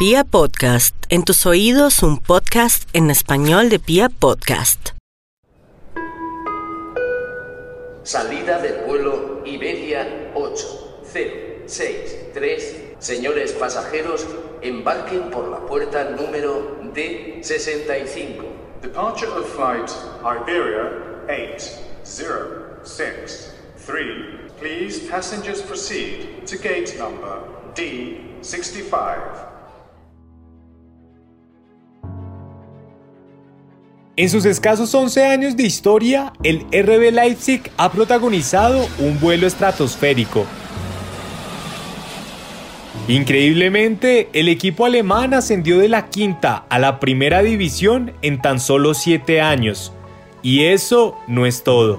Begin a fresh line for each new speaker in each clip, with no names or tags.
Pia Podcast, en tus oídos un podcast en español de Pia Podcast.
Salida del vuelo Iberia 8063. Señores pasajeros, embarquen por la puerta número D65.
Departure of flight Iberia 8063. Please passengers proceed to gate number D65.
En sus escasos 11 años de historia, el RB Leipzig ha protagonizado un vuelo estratosférico. Increíblemente, el equipo alemán ascendió de la quinta a la primera división en tan solo 7 años. Y eso no es todo.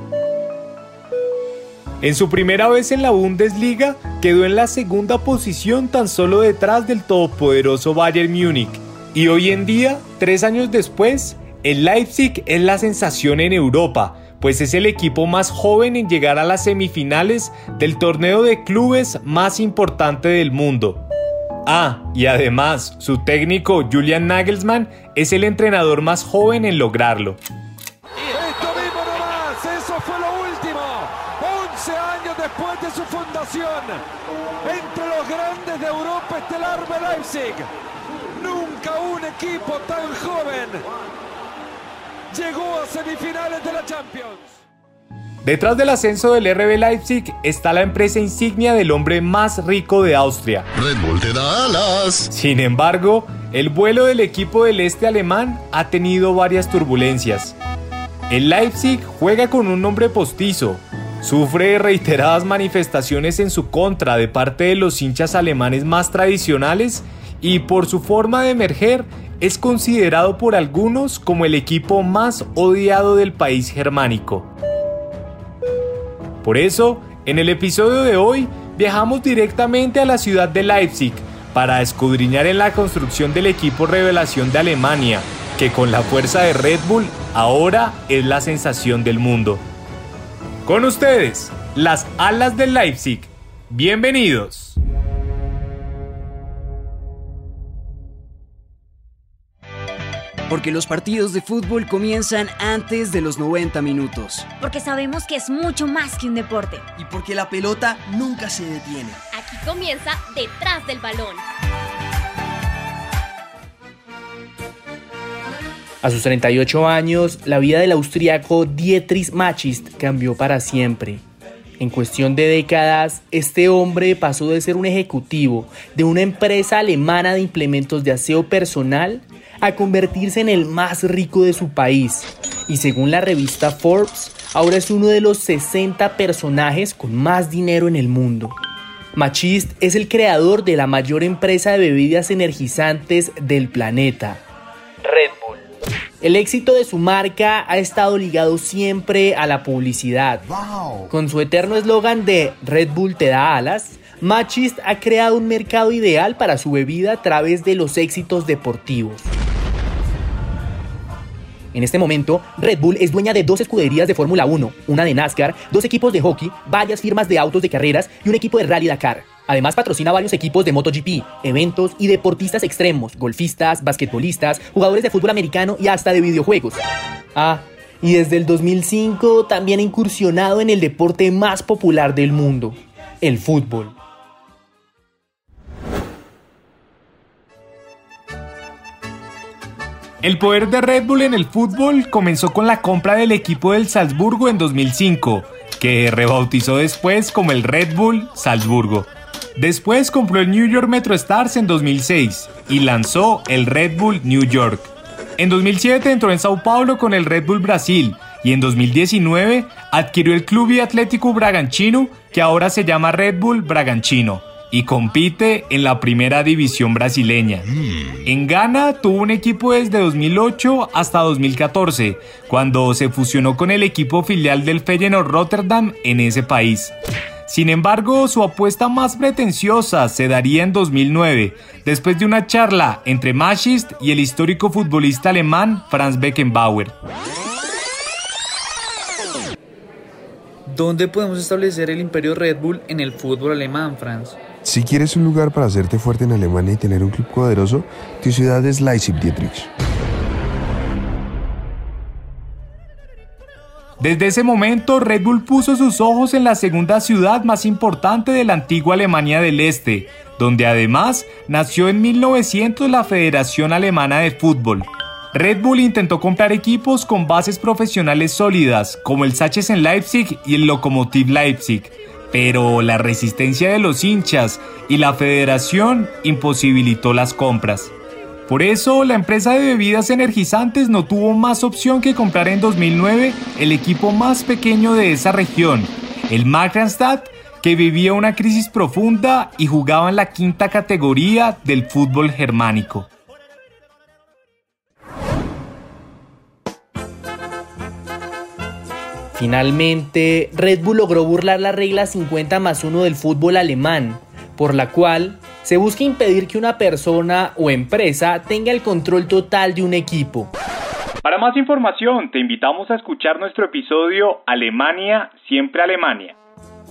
En su primera vez en la Bundesliga, quedó en la segunda posición tan solo detrás del todopoderoso Bayern Múnich. Y hoy en día, tres años después, el Leipzig es la sensación en Europa, pues es el equipo más joven en llegar a las semifinales del torneo de clubes más importante del mundo. Ah, y además, su técnico Julian Nagelsmann es el entrenador más joven en lograrlo.
Esto mismo nomás, eso fue lo último. 11 años después de su fundación, entre los grandes de Europa está el Arbe Leipzig. Nunca un equipo tan joven llegó a semifinales de la Champions.
Detrás del ascenso del RB Leipzig está la empresa insignia del hombre más rico de Austria.
Red Bull te da alas.
Sin embargo, el vuelo del equipo del este alemán ha tenido varias turbulencias. El Leipzig juega con un nombre postizo, sufre reiteradas manifestaciones en su contra de parte de los hinchas alemanes más tradicionales y por su forma de emerger es considerado por algunos como el equipo más odiado del país germánico. Por eso, en el episodio de hoy, viajamos directamente a la ciudad de Leipzig para escudriñar en la construcción del equipo revelación de Alemania, que con la fuerza de Red Bull ahora es la sensación del mundo. Con ustedes, las alas del Leipzig. Bienvenidos.
Porque los partidos de fútbol comienzan antes de los 90 minutos.
Porque sabemos que es mucho más que un deporte.
Y porque la pelota nunca se detiene.
Aquí comienza detrás del balón.
A sus 38 años, la vida del austriaco Dietrich Machist cambió para siempre. En cuestión de décadas, este hombre pasó de ser un ejecutivo de una empresa alemana de implementos de aseo personal a convertirse en el más rico de su país. Y según la revista Forbes, ahora es uno de los 60 personajes con más dinero en el mundo. Machist es el creador de la mayor empresa de bebidas energizantes del planeta, Red Bull. El éxito de su marca ha estado ligado siempre a la publicidad. Con su eterno eslogan de Red Bull te da alas, Machist ha creado un mercado ideal para su bebida a través de los éxitos deportivos. En este momento, Red Bull es dueña de dos escuderías de Fórmula 1, una de NASCAR, dos equipos de hockey, varias firmas de autos de carreras y un equipo de Rally Dakar. Además patrocina varios equipos de MotoGP, eventos y deportistas extremos, golfistas, basquetbolistas, jugadores de fútbol americano y hasta de videojuegos. Ah, y desde el 2005 también ha incursionado en el deporte más popular del mundo, el fútbol.
El poder de Red Bull en el fútbol comenzó con la compra del equipo del Salzburgo en 2005, que rebautizó después como el Red Bull Salzburgo. Después compró el New York Metro Stars en 2006 y lanzó el Red Bull New York. En 2007 entró en Sao Paulo con el Red Bull Brasil y en 2019 adquirió el Club y Atlético Bragantino que ahora se llama Red Bull Bragantino y compite en la primera división brasileña. En Ghana tuvo un equipo desde 2008 hasta 2014, cuando se fusionó con el equipo filial del Feyenoord Rotterdam en ese país. Sin embargo, su apuesta más pretenciosa se daría en 2009, después de una charla entre Machist y el histórico futbolista alemán Franz Beckenbauer.
¿Dónde podemos establecer el imperio Red Bull en el fútbol alemán, Franz? Si quieres un lugar para hacerte fuerte en Alemania y tener un club poderoso, tu ciudad es Leipzig, Dietrich.
Desde ese momento, Red Bull puso sus ojos en la segunda ciudad más importante de la antigua Alemania del Este, donde además nació en 1900 la Federación Alemana de Fútbol. Red Bull intentó comprar equipos con bases profesionales sólidas, como el Sachsen Leipzig y el Lokomotiv Leipzig, pero la resistencia de los hinchas y la federación imposibilitó las compras. Por eso, la empresa de bebidas energizantes no tuvo más opción que comprar en 2009 el equipo más pequeño de esa región, el Magranstadt, que vivía una crisis profunda y jugaba en la quinta categoría del fútbol germánico.
Finalmente, Red Bull logró burlar la regla 50 más 1 del fútbol alemán, por la cual se busca impedir que una persona o empresa tenga el control total de un equipo.
Para más información, te invitamos a escuchar nuestro episodio Alemania, siempre Alemania.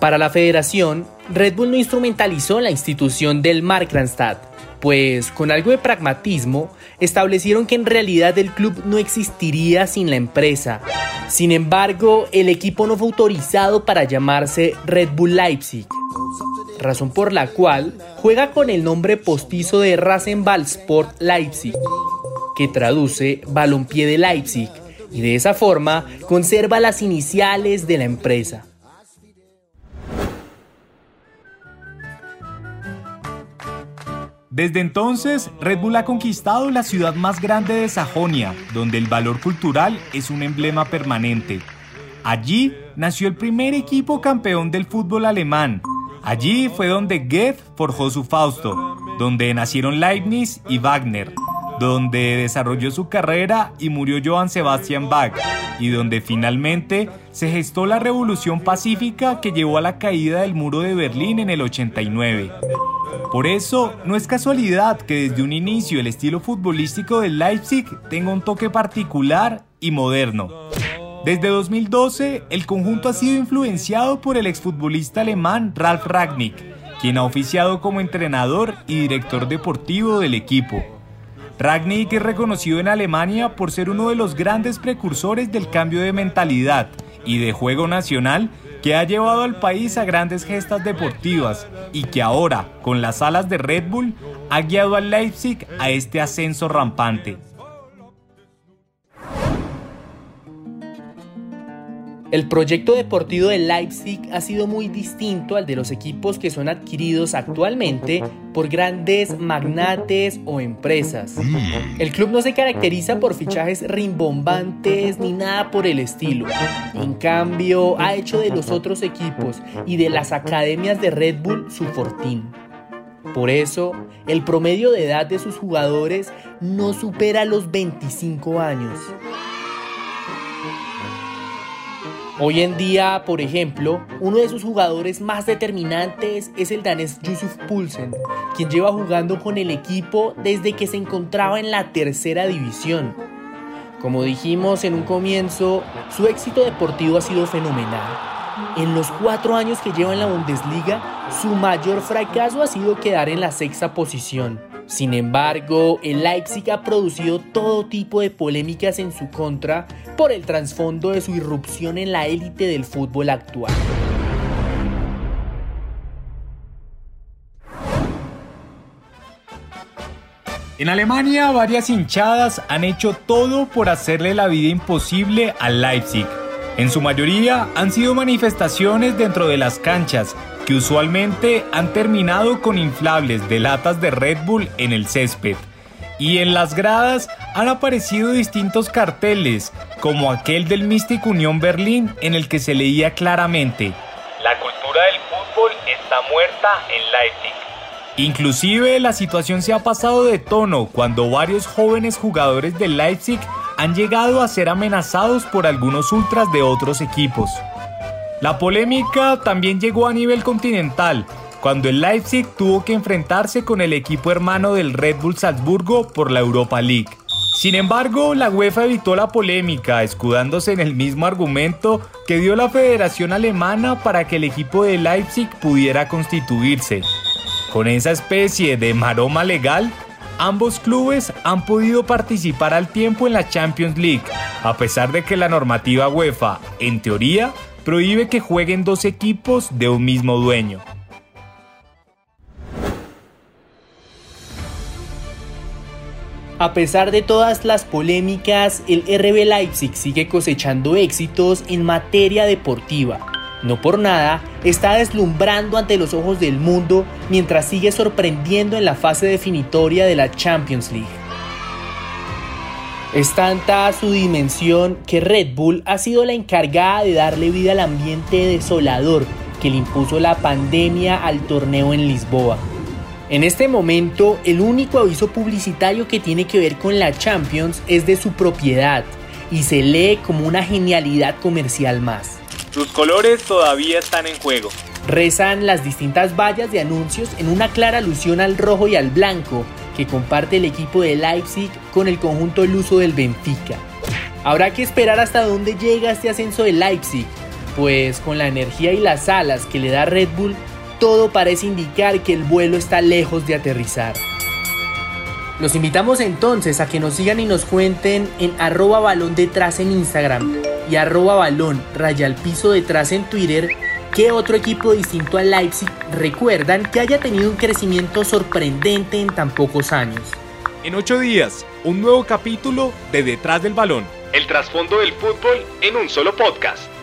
Para la federación, Red Bull no instrumentalizó la institución del Markranstadt, pues con algo de pragmatismo establecieron que en realidad el club no existiría sin la empresa. Sin embargo, el equipo no fue autorizado para llamarse Red Bull Leipzig razón por la cual juega con el nombre postizo de Rasenballsport Leipzig, que traduce balompié de Leipzig, y de esa forma conserva las iniciales de la empresa.
Desde entonces, Red Bull ha conquistado la ciudad más grande de Sajonia, donde el valor cultural es un emblema permanente. Allí nació el primer equipo campeón del fútbol alemán, Allí fue donde Goethe forjó su Fausto, donde nacieron Leibniz y Wagner, donde desarrolló su carrera y murió Johann Sebastian Bach, y donde finalmente se gestó la revolución pacífica que llevó a la caída del muro de Berlín en el 89. Por eso, no es casualidad que desde un inicio el estilo futbolístico del Leipzig tenga un toque particular y moderno. Desde 2012, el conjunto ha sido influenciado por el exfutbolista alemán Ralf Ragnick, quien ha oficiado como entrenador y director deportivo del equipo. Ragnick es reconocido en Alemania por ser uno de los grandes precursores del cambio de mentalidad y de juego nacional que ha llevado al país a grandes gestas deportivas y que ahora, con las alas de Red Bull, ha guiado al Leipzig a este ascenso rampante.
El proyecto deportivo de Leipzig ha sido muy distinto al de los equipos que son adquiridos actualmente por grandes magnates o empresas. El club no se caracteriza por fichajes rimbombantes ni nada por el estilo. En cambio, ha hecho de los otros equipos y de las academias de Red Bull su fortín. Por eso, el promedio de edad de sus jugadores no supera los 25 años. Hoy en día, por ejemplo, uno de sus jugadores más determinantes es el danés Yusuf Poulsen, quien lleva jugando con el equipo desde que se encontraba en la tercera división. Como dijimos en un comienzo, su éxito deportivo ha sido fenomenal. En los cuatro años que lleva en la Bundesliga, su mayor fracaso ha sido quedar en la sexta posición. Sin embargo, el Leipzig ha producido todo tipo de polémicas en su contra por el trasfondo de su irrupción en la élite del fútbol actual.
En Alemania, varias hinchadas han hecho todo por hacerle la vida imposible al Leipzig. En su mayoría han sido manifestaciones dentro de las canchas que usualmente han terminado con inflables de latas de Red Bull en el césped. Y en las gradas han aparecido distintos carteles, como aquel del Mystic Unión Berlín en el que se leía claramente, La cultura del fútbol está muerta en Leipzig. Inclusive la situación se ha pasado de tono cuando varios jóvenes jugadores del Leipzig han llegado a ser amenazados por algunos ultras de otros equipos. La polémica también llegó a nivel continental, cuando el Leipzig tuvo que enfrentarse con el equipo hermano del Red Bull Salzburgo por la Europa League. Sin embargo, la UEFA evitó la polémica, escudándose en el mismo argumento que dio la Federación Alemana para que el equipo de Leipzig pudiera constituirse. Con esa especie de maroma legal, ambos clubes han podido participar al tiempo en la Champions League, a pesar de que la normativa UEFA, en teoría, prohíbe que jueguen dos equipos de un mismo dueño.
A pesar de todas las polémicas, el RB Leipzig sigue cosechando éxitos en materia deportiva. No por nada, está deslumbrando ante los ojos del mundo mientras sigue sorprendiendo en la fase definitoria de la Champions League. Es tanta su dimensión que Red Bull ha sido la encargada de darle vida al ambiente desolador que le impuso la pandemia al torneo en Lisboa. En este momento, el único aviso publicitario que tiene que ver con la Champions es de su propiedad y se lee como una genialidad comercial más.
Sus colores todavía están en juego.
Rezan las distintas vallas de anuncios en una clara alusión al rojo y al blanco que comparte el equipo de Leipzig con el conjunto luso del Benfica. Habrá que esperar hasta dónde llega este ascenso de Leipzig, pues con la energía y las alas que le da Red Bull, todo parece indicar que el vuelo está lejos de aterrizar. Los invitamos entonces a que nos sigan y nos cuenten en arroba balón detrás en Instagram y arroba balón raya al piso detrás en Twitter qué otro equipo distinto a Leipzig recuerdan que haya tenido un crecimiento sorprendente en tan pocos años.
En ocho días, un nuevo capítulo de Detrás del Balón.
El trasfondo del fútbol en un solo podcast.